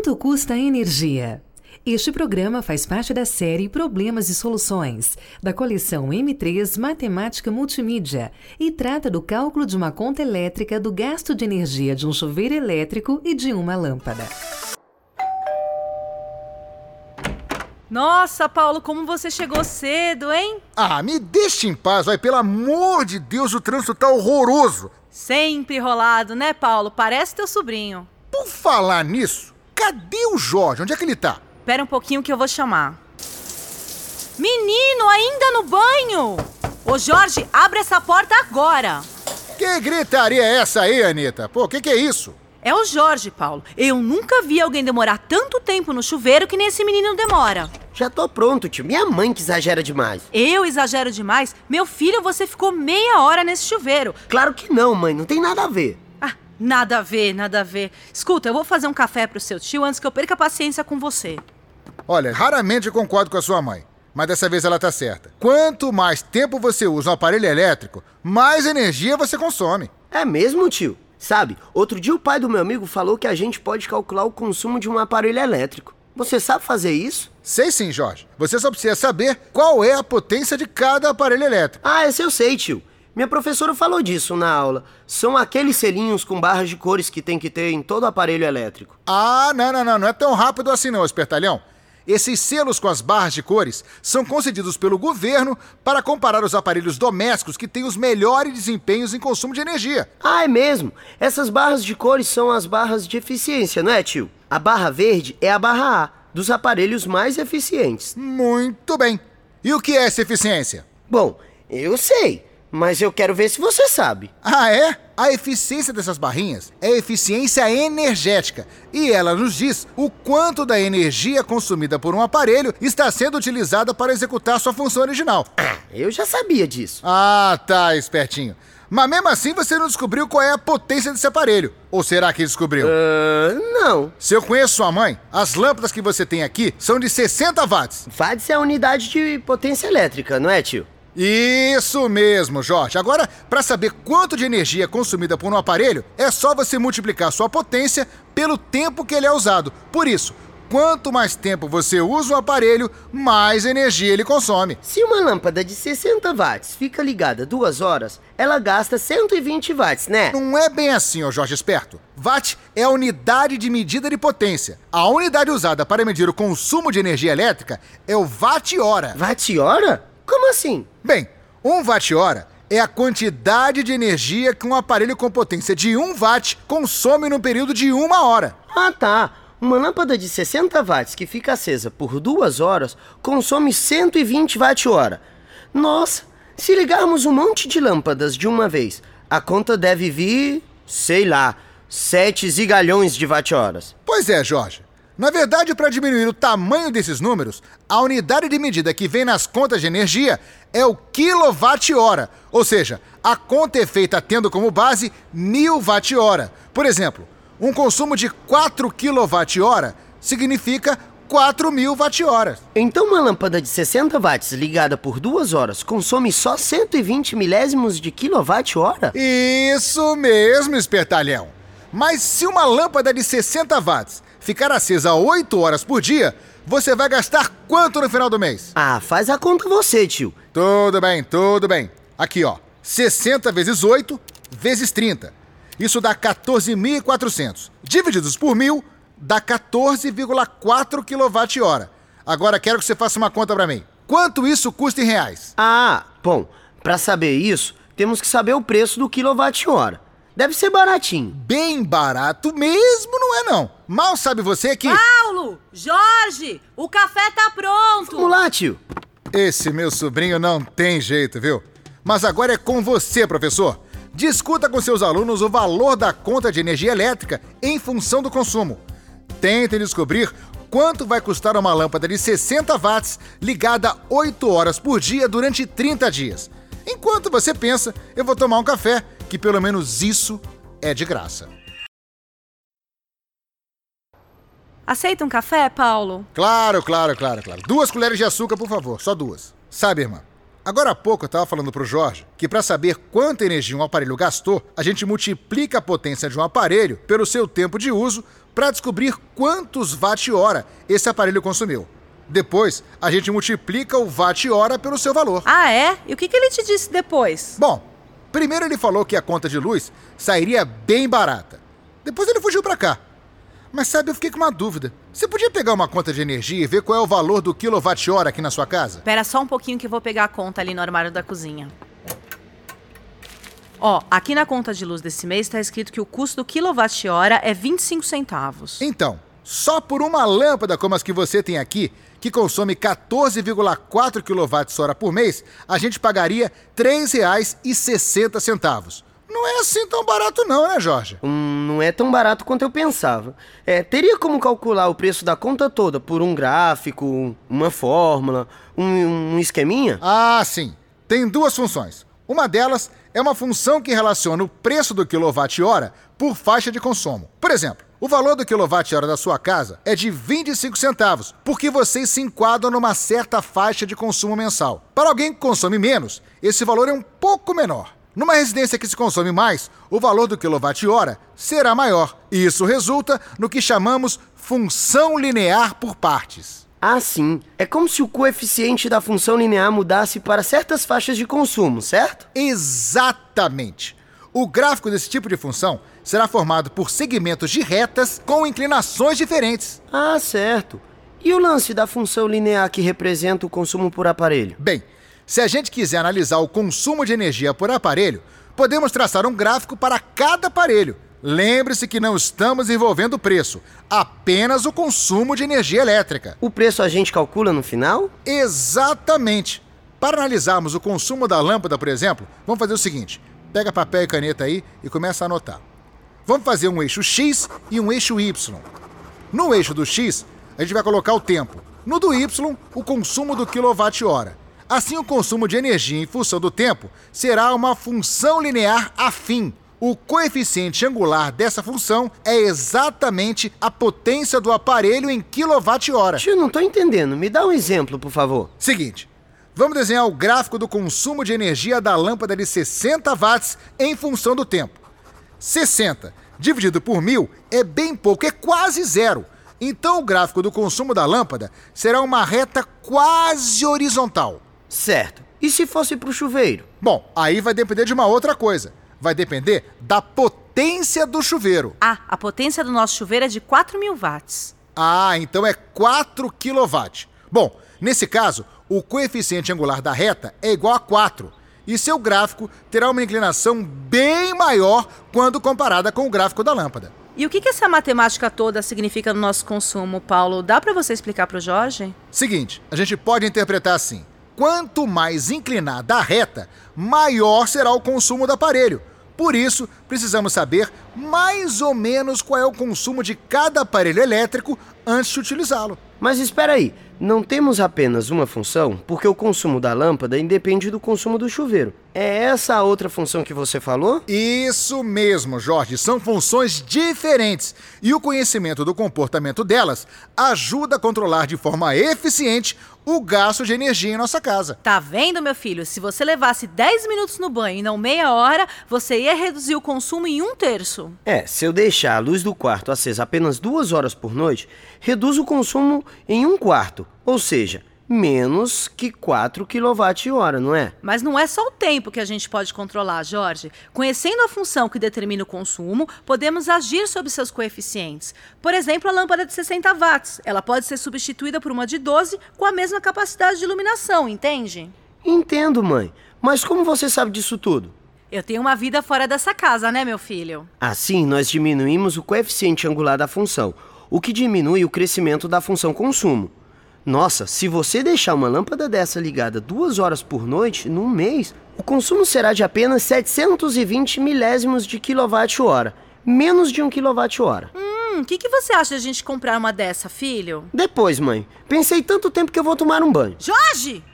Quanto custa a energia? Este programa faz parte da série Problemas e Soluções, da coleção M3 Matemática Multimídia, e trata do cálculo de uma conta elétrica do gasto de energia de um chuveiro elétrico e de uma lâmpada. Nossa, Paulo, como você chegou cedo, hein? Ah, me deixe em paz, vai. Pelo amor de Deus, o trânsito tá horroroso. Sempre enrolado, né, Paulo? Parece teu sobrinho. Por falar nisso, cadê o Jorge? Onde é que ele tá? Espera um pouquinho que eu vou chamar. Menino, ainda no banho? Ô Jorge, abre essa porta agora. Que gritaria é essa aí, Anitta? Pô, o que, que é isso? É o Jorge, Paulo. Eu nunca vi alguém demorar tanto tempo no chuveiro que nem esse menino demora. Já tô pronto, tio. Minha mãe que exagera demais. Eu exagero demais? Meu filho, você ficou meia hora nesse chuveiro. Claro que não, mãe. Não tem nada a ver. Nada a ver, nada a ver. Escuta, eu vou fazer um café pro seu tio antes que eu perca a paciência com você. Olha, raramente eu concordo com a sua mãe. Mas dessa vez ela tá certa. Quanto mais tempo você usa um aparelho elétrico, mais energia você consome. É mesmo, tio? Sabe, outro dia o pai do meu amigo falou que a gente pode calcular o consumo de um aparelho elétrico. Você sabe fazer isso? Sei sim, Jorge. Você só precisa saber qual é a potência de cada aparelho elétrico. Ah, esse eu sei, tio. Minha professora falou disso na aula. São aqueles selinhos com barras de cores que tem que ter em todo aparelho elétrico. Ah, não, não, não. Não é tão rápido assim não, espertalhão. Esses selos com as barras de cores são concedidos pelo governo para comparar os aparelhos domésticos que têm os melhores desempenhos em consumo de energia. Ah, é mesmo? Essas barras de cores são as barras de eficiência, não é, tio? A barra verde é a barra A, dos aparelhos mais eficientes. Muito bem. E o que é essa eficiência? Bom, eu sei, mas eu quero ver se você sabe. Ah, é? A eficiência dessas barrinhas é eficiência energética e ela nos diz o quanto da energia consumida por um aparelho está sendo utilizada para executar sua função original. Ah, eu já sabia disso. Ah, tá, espertinho. Mas mesmo assim você não descobriu qual é a potência desse aparelho. Ou será que descobriu? Uh, não. Se eu conheço sua mãe, as lâmpadas que você tem aqui são de 60 watts. Watts é a unidade de potência elétrica, não é, tio? Isso mesmo, Jorge. Agora, para saber quanto de energia é consumida por um aparelho, é só você multiplicar sua potência pelo tempo que ele é usado. Por isso, quanto mais tempo você usa o aparelho, mais energia ele consome. Se uma lâmpada de 60 watts fica ligada duas horas, ela gasta 120 watts, né? Não é bem assim, ô Jorge Esperto. Watt é a unidade de medida de potência. A unidade usada para medir o consumo de energia elétrica é o watt-hora. Watt-hora? Como assim? Bem, 1 watt-hora é a quantidade de energia que um aparelho com potência de 1 watt consome no período de uma hora. Ah, tá. Uma lâmpada de 60 watts que fica acesa por duas horas consome 120 watt-hora. Nossa, se ligarmos um monte de lâmpadas de uma vez, a conta deve vir, sei lá, 7 zigalhões de watt-horas. Pois é, Jorge. Na verdade, para diminuir o tamanho desses números, a unidade de medida que vem nas contas de energia é o quilowatt-hora, ou seja, a conta é feita tendo como base mil watt-hora. Por exemplo, um consumo de 4 kWh significa 4 mil watt-horas. Então uma lâmpada de 60 watts ligada por duas horas consome só 120 milésimos de quilowatt-hora? Isso mesmo, espertalhão. Mas se uma lâmpada de 60 watts ficar acesa 8 horas por dia, você vai gastar quanto no final do mês? Ah, faz a conta você, tio. Tudo bem, tudo bem. Aqui, ó. 60 vezes 8 vezes 30. Isso dá 14.400. Divididos por mil, dá 14,4 kWh. Agora quero que você faça uma conta para mim. Quanto isso custa em reais? Ah, bom, para saber isso, temos que saber o preço do quilowatt-hora. Deve ser baratinho. Bem barato mesmo, não é não. Mal sabe você que. Paulo! Jorge! O café tá pronto! Vamos lá, tio. Esse meu sobrinho não tem jeito, viu? Mas agora é com você, professor. Discuta com seus alunos o valor da conta de energia elétrica em função do consumo. Tentem descobrir quanto vai custar uma lâmpada de 60 watts ligada 8 horas por dia durante 30 dias. Enquanto você pensa, eu vou tomar um café, que pelo menos isso é de graça. Aceita um café, Paulo? Claro, claro, claro, claro. Duas colheres de açúcar, por favor, só duas. Sabe, irmã? Agora há pouco eu estava falando para o Jorge que para saber quanta energia um aparelho gastou, a gente multiplica a potência de um aparelho pelo seu tempo de uso para descobrir quantos watt-hora esse aparelho consumiu. Depois, a gente multiplica o watt-hora pelo seu valor. Ah, é? E o que, que ele te disse depois? Bom, primeiro ele falou que a conta de luz sairia bem barata. Depois ele fugiu para cá. Mas sabe, eu fiquei com uma dúvida. Você podia pegar uma conta de energia e ver qual é o valor do quilowatt-hora aqui na sua casa? Espera só um pouquinho que eu vou pegar a conta ali no armário da cozinha. Ó, aqui na conta de luz desse mês está escrito que o custo do quilowatt-hora é 25 centavos. Então, só por uma lâmpada como as que você tem aqui, que consome 14,4 kWh por mês, a gente pagaria R$ 3,60. Não é assim tão barato não, né, Jorge? Hum, não é tão barato quanto eu pensava. É, teria como calcular o preço da conta toda por um gráfico, uma fórmula, um, um esqueminha? Ah, sim. Tem duas funções. Uma delas é uma função que relaciona o preço do quilowatt-hora por faixa de consumo. Por exemplo, o valor do quilowatt-hora da sua casa é de 25 centavos, porque vocês se enquadram numa certa faixa de consumo mensal. Para alguém que consome menos, esse valor é um pouco menor. Numa residência que se consome mais, o valor do quilowatt-hora será maior. E isso resulta no que chamamos função linear por partes. Ah, sim. É como se o coeficiente da função linear mudasse para certas faixas de consumo, certo? Exatamente. O gráfico desse tipo de função será formado por segmentos de retas com inclinações diferentes. Ah, certo. E o lance da função linear que representa o consumo por aparelho? Bem, se a gente quiser analisar o consumo de energia por aparelho, podemos traçar um gráfico para cada aparelho. Lembre-se que não estamos envolvendo o preço, apenas o consumo de energia elétrica. O preço a gente calcula no final? Exatamente. Para analisarmos o consumo da lâmpada, por exemplo, vamos fazer o seguinte: pega papel e caneta aí e começa a anotar. Vamos fazer um eixo X e um eixo Y. No eixo do X, a gente vai colocar o tempo. No do Y, o consumo do quilowatt-hora. Assim, o consumo de energia em função do tempo será uma função linear afim. O coeficiente angular dessa função é exatamente a potência do aparelho em quilowatt-hora. Tio, não tô entendendo. Me dá um exemplo, por favor. Seguinte, vamos desenhar o gráfico do consumo de energia da lâmpada de 60 watts em função do tempo. 60 dividido por mil é bem pouco, é quase zero. Então o gráfico do consumo da lâmpada será uma reta quase horizontal. Certo. E se fosse para o chuveiro? Bom, aí vai depender de uma outra coisa. Vai depender da potência do chuveiro. Ah, a potência do nosso chuveiro é de 4 mil watts. Ah, então é 4 kW. Bom, nesse caso, o coeficiente angular da reta é igual a 4. E seu gráfico terá uma inclinação bem maior quando comparada com o gráfico da lâmpada. E o que, que essa matemática toda significa no nosso consumo, Paulo? Dá para você explicar para o Jorge? Seguinte, a gente pode interpretar assim: quanto mais inclinada a reta, maior será o consumo do aparelho. Por isso, precisamos saber mais ou menos qual é o consumo de cada aparelho elétrico antes de utilizá-lo. Mas espera aí, não temos apenas uma função, porque o consumo da lâmpada independe do consumo do chuveiro. É essa a outra função que você falou? Isso mesmo, Jorge. São funções diferentes e o conhecimento do comportamento delas ajuda a controlar de forma eficiente o gasto de energia em nossa casa. Tá vendo, meu filho? Se você levasse 10 minutos no banho e não meia hora, você ia reduzir o consumo em um terço. É, se eu deixar a luz do quarto acesa apenas duas horas por noite, reduz o consumo em um quarto, ou seja, menos que 4 kWh, não é? Mas não é só o tempo que a gente pode controlar, Jorge. Conhecendo a função que determina o consumo, podemos agir sobre seus coeficientes. Por exemplo, a lâmpada de 60 watts. Ela pode ser substituída por uma de 12 com a mesma capacidade de iluminação, entende? Entendo, mãe. Mas como você sabe disso tudo? Eu tenho uma vida fora dessa casa, né, meu filho? Assim, nós diminuímos o coeficiente angular da função, o que diminui o crescimento da função consumo. Nossa, se você deixar uma lâmpada dessa ligada duas horas por noite, num mês, o consumo será de apenas 720 milésimos de quilowatt-hora, menos de um quilowatt-hora. Hum, o que, que você acha de a gente comprar uma dessa, filho? Depois, mãe. Pensei tanto tempo que eu vou tomar um banho. Jorge!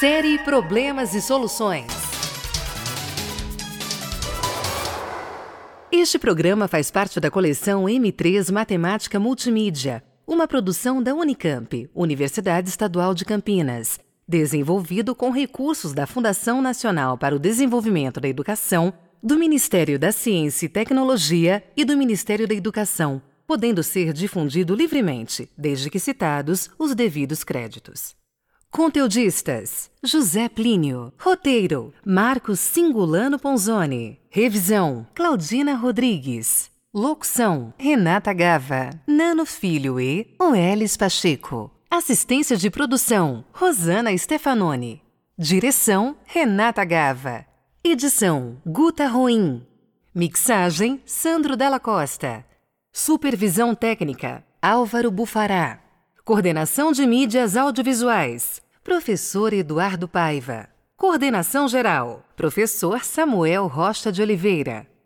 Série Problemas e Soluções. Este programa faz parte da coleção M3 Matemática Multimídia, uma produção da Unicamp, Universidade Estadual de Campinas. Desenvolvido com recursos da Fundação Nacional para o Desenvolvimento da Educação, do Ministério da Ciência e Tecnologia e do Ministério da Educação, podendo ser difundido livremente, desde que citados os devidos créditos. Conteudistas: José Plínio. Roteiro: Marcos Singulano Ponzoni. Revisão: Claudina Rodrigues. Locução: Renata Gava, Nano Filho e Oelis Pacheco. Assistência de produção: Rosana Stefanoni. Direção: Renata Gava. Edição: Guta Ruim. Mixagem: Sandro Della Costa. Supervisão técnica: Álvaro Bufará. Coordenação de mídias audiovisuais: Professor Eduardo Paiva. Coordenação geral: Professor Samuel Rocha de Oliveira.